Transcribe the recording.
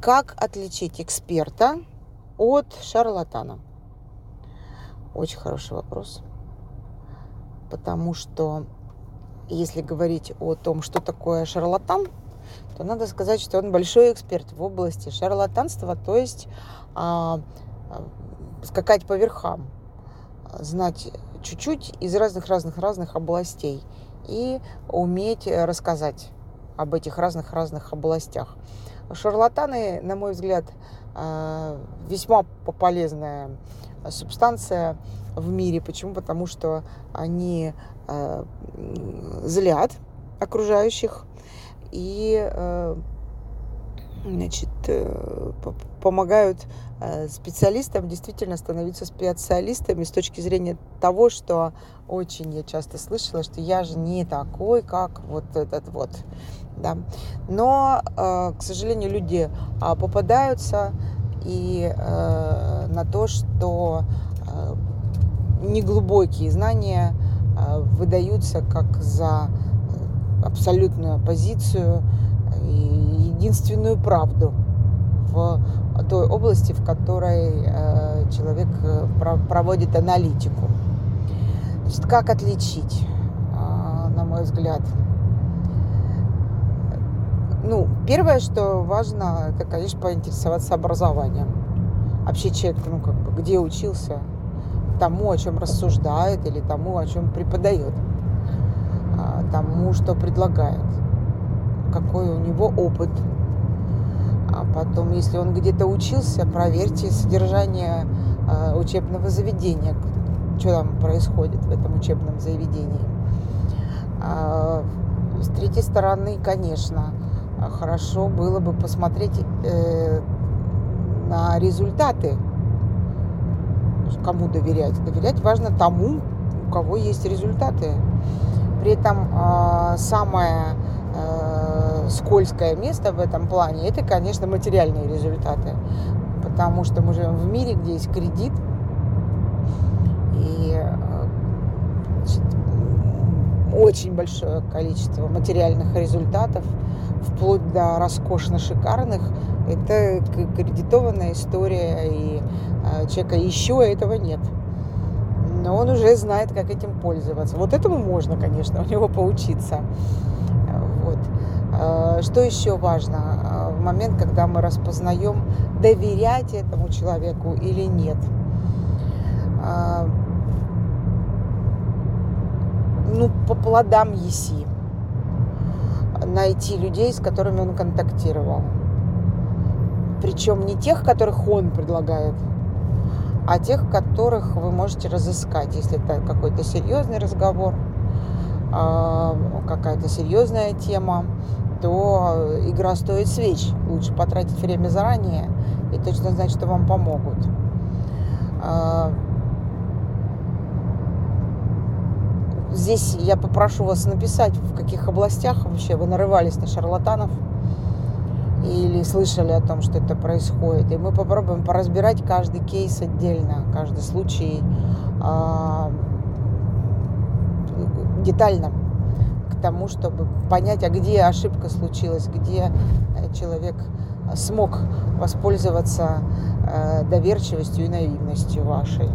Как отличить эксперта от шарлатана? Очень хороший вопрос. Потому что если говорить о том, что такое шарлатан, то надо сказать, что он большой эксперт в области шарлатанства, то есть а, а, скакать по верхам, знать чуть-чуть из разных-разных-разных областей и уметь рассказать об этих разных-разных областях. Шарлатаны, на мой взгляд, а, весьма полезная субстанция в мире. Почему? Потому что они а, злят окружающих и э, значит, э, помогают э, специалистам действительно становиться специалистами с точки зрения того, что очень я часто слышала, что я же не такой, как вот этот вот. Да. Но, к сожалению, люди попадаются и на то, что неглубокие знания выдаются как за абсолютную позицию и единственную правду в той области, в которой э, человек э, проводит аналитику. Значит, как отличить, э, на мой взгляд? Ну, первое, что важно, это, конечно, поинтересоваться образованием. Вообще человек, ну, как бы, где учился, тому, о чем рассуждает, или тому, о чем преподает тому, что предлагает, какой у него опыт. А потом, если он где-то учился, проверьте содержание э, учебного заведения, что там происходит в этом учебном заведении. А, с третьей стороны, конечно, хорошо было бы посмотреть э, на результаты. Кому доверять? Доверять важно тому, у кого есть результаты. При этом а, самое скользкое место в этом плане это, конечно, материальные результаты. Потому что мы живем в мире, где есть кредит. И э, значит, очень большое количество материальных результатов, вплоть до роскошно шикарных, это кредитованная история, и э, человека еще этого нет но он уже знает, как этим пользоваться. Вот этому можно, конечно, у него поучиться. Вот. А, что еще важно? А, в момент, когда мы распознаем, доверять этому человеку или нет. А, ну, по плодам еси. Найти людей, с которыми он контактировал. Причем не тех, которых он предлагает, а тех, которых вы можете разыскать, если это какой-то серьезный разговор, какая-то серьезная тема, то игра стоит свеч. Лучше потратить время заранее и точно знать, что вам помогут. А, здесь я попрошу вас написать, в каких областях вообще вы нарывались на шарлатанов – или слышали о том, что это происходит. И мы попробуем поразбирать каждый кейс отдельно, каждый случай э, детально к тому, чтобы понять, а где ошибка случилась, где э, человек смог воспользоваться э, доверчивостью и наивностью вашей.